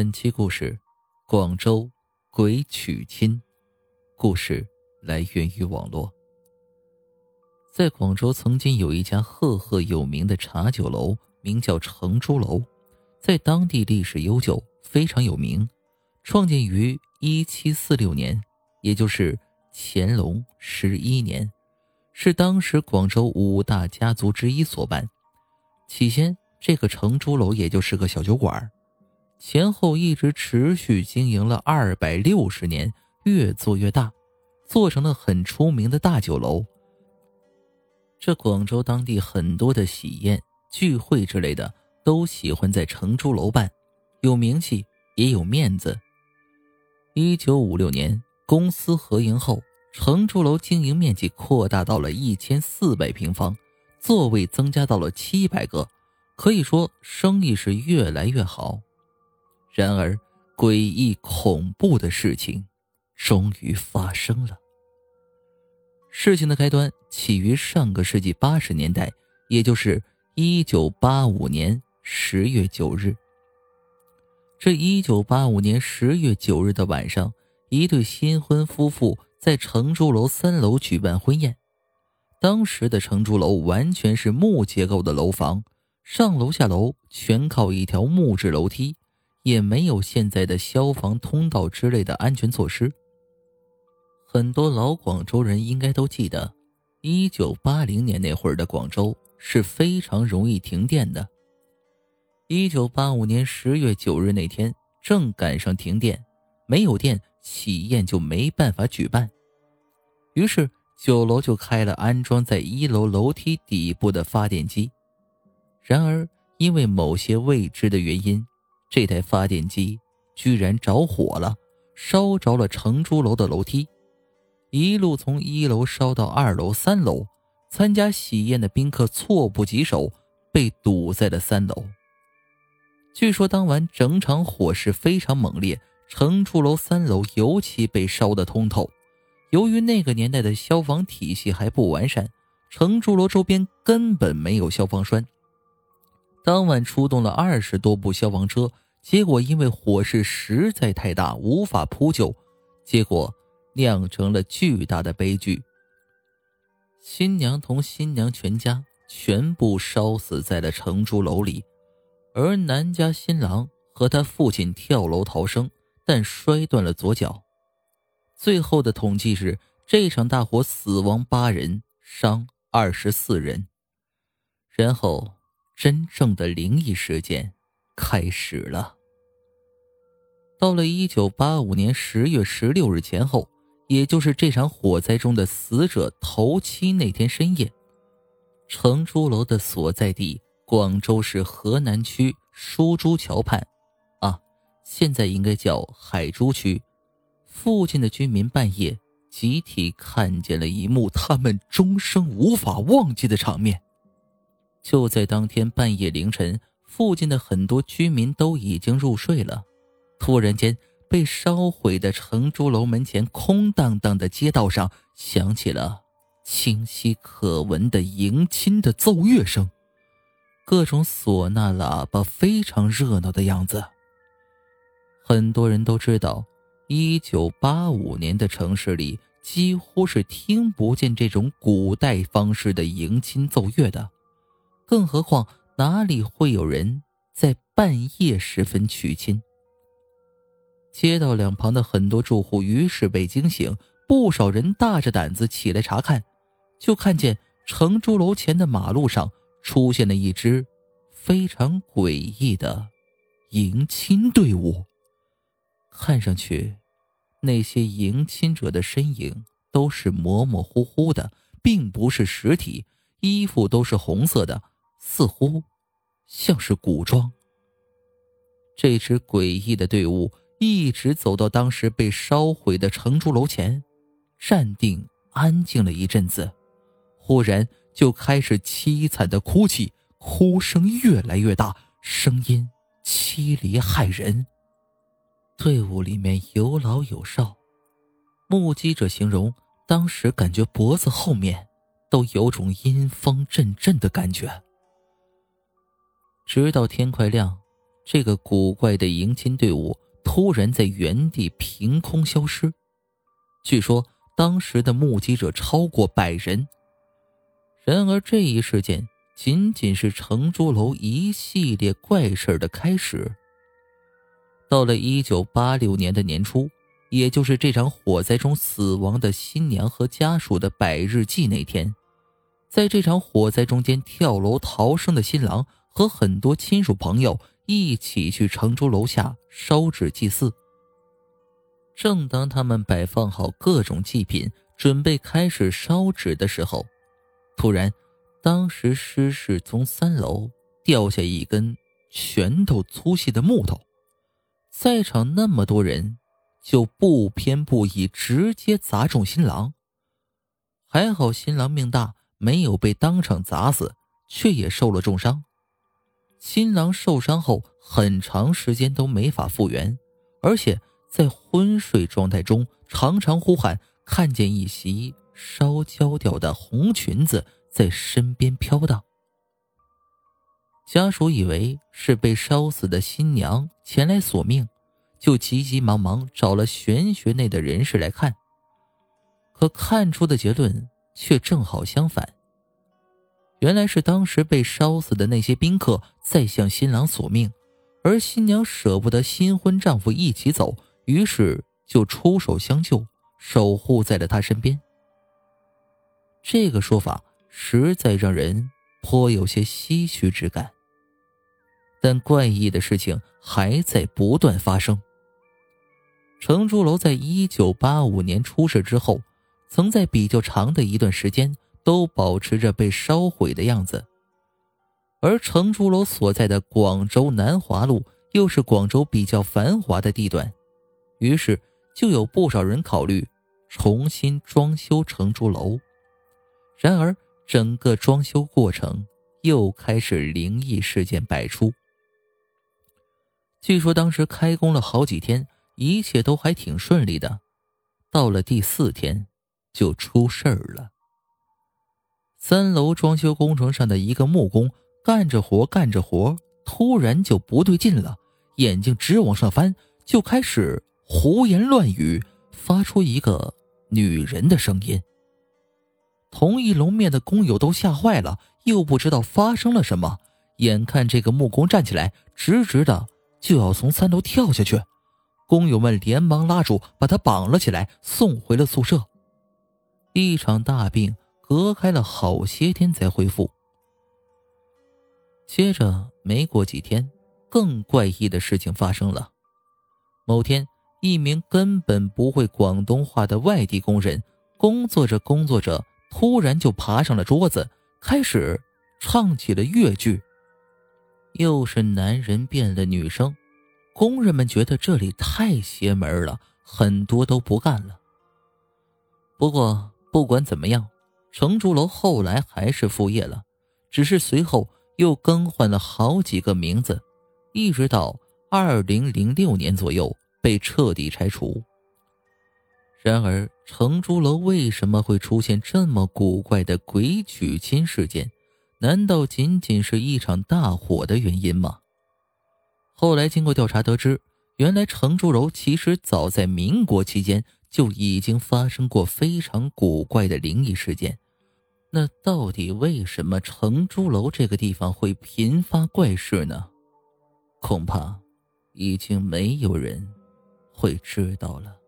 本期故事：广州鬼娶亲。故事来源于网络。在广州，曾经有一家赫赫有名的茶酒楼，名叫成珠楼，在当地历史悠久，非常有名。创建于一七四六年，也就是乾隆十一年，是当时广州五大家族之一所办。起先，这个成珠楼也就是个小酒馆前后一直持续经营了二百六十年，越做越大，做成了很出名的大酒楼。这广州当地很多的喜宴、聚会之类的，都喜欢在成珠楼办，有名气也有面子。一九五六年，公司合营后，成珠楼经营面积扩大到了一千四百平方，座位增加到了七百个，可以说生意是越来越好。然而，诡异恐怖的事情终于发生了。事情的开端起于上个世纪八十年代，也就是一九八五年十月九日。这一九八五年十月九日的晚上，一对新婚夫妇在承珠楼三楼举办婚宴。当时的承珠楼完全是木结构的楼房，上楼下楼全靠一条木质楼梯。也没有现在的消防通道之类的安全措施。很多老广州人应该都记得，一九八零年那会儿的广州是非常容易停电的。一九八五年十月九日那天，正赶上停电，没有电，喜宴就没办法举办。于是酒楼就开了安装在一楼楼梯底部的发电机。然而，因为某些未知的原因。这台发电机居然着火了，烧着了承珠楼的楼梯，一路从一楼烧到二楼、三楼。参加喜宴的宾客措不及手，被堵在了三楼。据说当晚整场火势非常猛烈，承珠楼三楼尤其被烧得通透。由于那个年代的消防体系还不完善，承珠楼周边根本没有消防栓。当晚出动了二十多部消防车，结果因为火势实在太大，无法扑救，结果酿成了巨大的悲剧。新娘同新娘全家全部烧死在了承珠楼里，而男家新郎和他父亲跳楼逃生，但摔断了左脚。最后的统计是，这场大火死亡八人，伤二十四人。然后。真正的灵异事件开始了。到了一九八五年十月十六日前后，也就是这场火灾中的死者头七那天深夜，承珠楼的所在地广州市河南区书珠桥畔，啊，现在应该叫海珠区，附近的居民半夜集体看见了一幕他们终生无法忘记的场面。就在当天半夜凌晨，附近的很多居民都已经入睡了。突然间，被烧毁的承珠楼门前空荡荡的街道上响起了清晰可闻的迎亲的奏乐声，各种唢呐、喇叭非常热闹的样子。很多人都知道，一九八五年的城市里几乎是听不见这种古代方式的迎亲奏乐的。更何况，哪里会有人在半夜时分娶亲？街道两旁的很多住户于是被惊醒，不少人大着胆子起来查看，就看见承珠楼前的马路上出现了一支非常诡异的迎亲队伍。看上去，那些迎亲者的身影都是模模糊糊的，并不是实体，衣服都是红色的。似乎像是古装。这支诡异的队伍一直走到当时被烧毁的城主楼前，站定安静了一阵子，忽然就开始凄惨的哭泣，哭声越来越大，声音凄厉骇人。队伍里面有老有少，目击者形容当时感觉脖子后面都有种阴风阵阵的感觉。直到天快亮，这个古怪的迎亲队伍突然在原地凭空消失。据说当时的目击者超过百人。然而，这一事件仅仅是城珠楼一系列怪事的开始。到了一九八六年的年初，也就是这场火灾中死亡的新娘和家属的百日祭那天，在这场火灾中间跳楼逃生的新郎和很多亲属朋友一起去承珠楼下烧纸祭祀。正当他们摆放好各种祭品，准备开始烧纸的时候，突然，当时失事从三楼掉下一根拳头粗细的木头。在场那么多人，就不偏不倚，直接砸中新郎。还好新郎命大，没有被当场砸死，却也受了重伤。新郎受伤后很长时间都没法复原，而且在昏睡状态中，常常呼喊看见一袭烧焦掉的红裙子在身边飘荡。家属以为是被烧死的新娘前来索命，就急急忙忙找了玄学内的人士来看。可看出的结论却正好相反。原来是当时被烧死的那些宾客在向新郎索命，而新娘舍不得新婚丈夫一起走，于是就出手相救，守护在了他身边。这个说法实在让人颇有些唏嘘之感。但怪异的事情还在不断发生。承珠楼在一九八五年出事之后，曾在比较长的一段时间都保持着被烧毁的样子。而承珠楼所在的广州南华路又是广州比较繁华的地段，于是就有不少人考虑重新装修承珠楼。然而，整个装修过程又开始灵异事件百出。据说当时开工了好几天，一切都还挺顺利的。到了第四天，就出事儿了。三楼装修工程上的一个木工干着活干着活，突然就不对劲了，眼睛直往上翻，就开始胡言乱语，发出一个女人的声音。同一楼面的工友都吓坏了，又不知道发生了什么。眼看这个木工站起来，直直的。就要从三楼跳下去，工友们连忙拉住，把他绑了起来，送回了宿舍。一场大病隔开了好些天才恢复。接着没过几天，更怪异的事情发生了。某天，一名根本不会广东话的外地工人，工作着工作着，突然就爬上了桌子，开始唱起了粤剧。又是男人变了女生，工人们觉得这里太邪门了，很多都不干了。不过不管怎么样，承珠楼后来还是复业了，只是随后又更换了好几个名字，一直到二零零六年左右被彻底拆除。然而，承珠楼为什么会出现这么古怪的鬼娶亲事件？难道仅仅是一场大火的原因吗？后来经过调查得知，原来承珠楼其实早在民国期间就已经发生过非常古怪的灵异事件。那到底为什么承珠楼这个地方会频发怪事呢？恐怕已经没有人会知道了。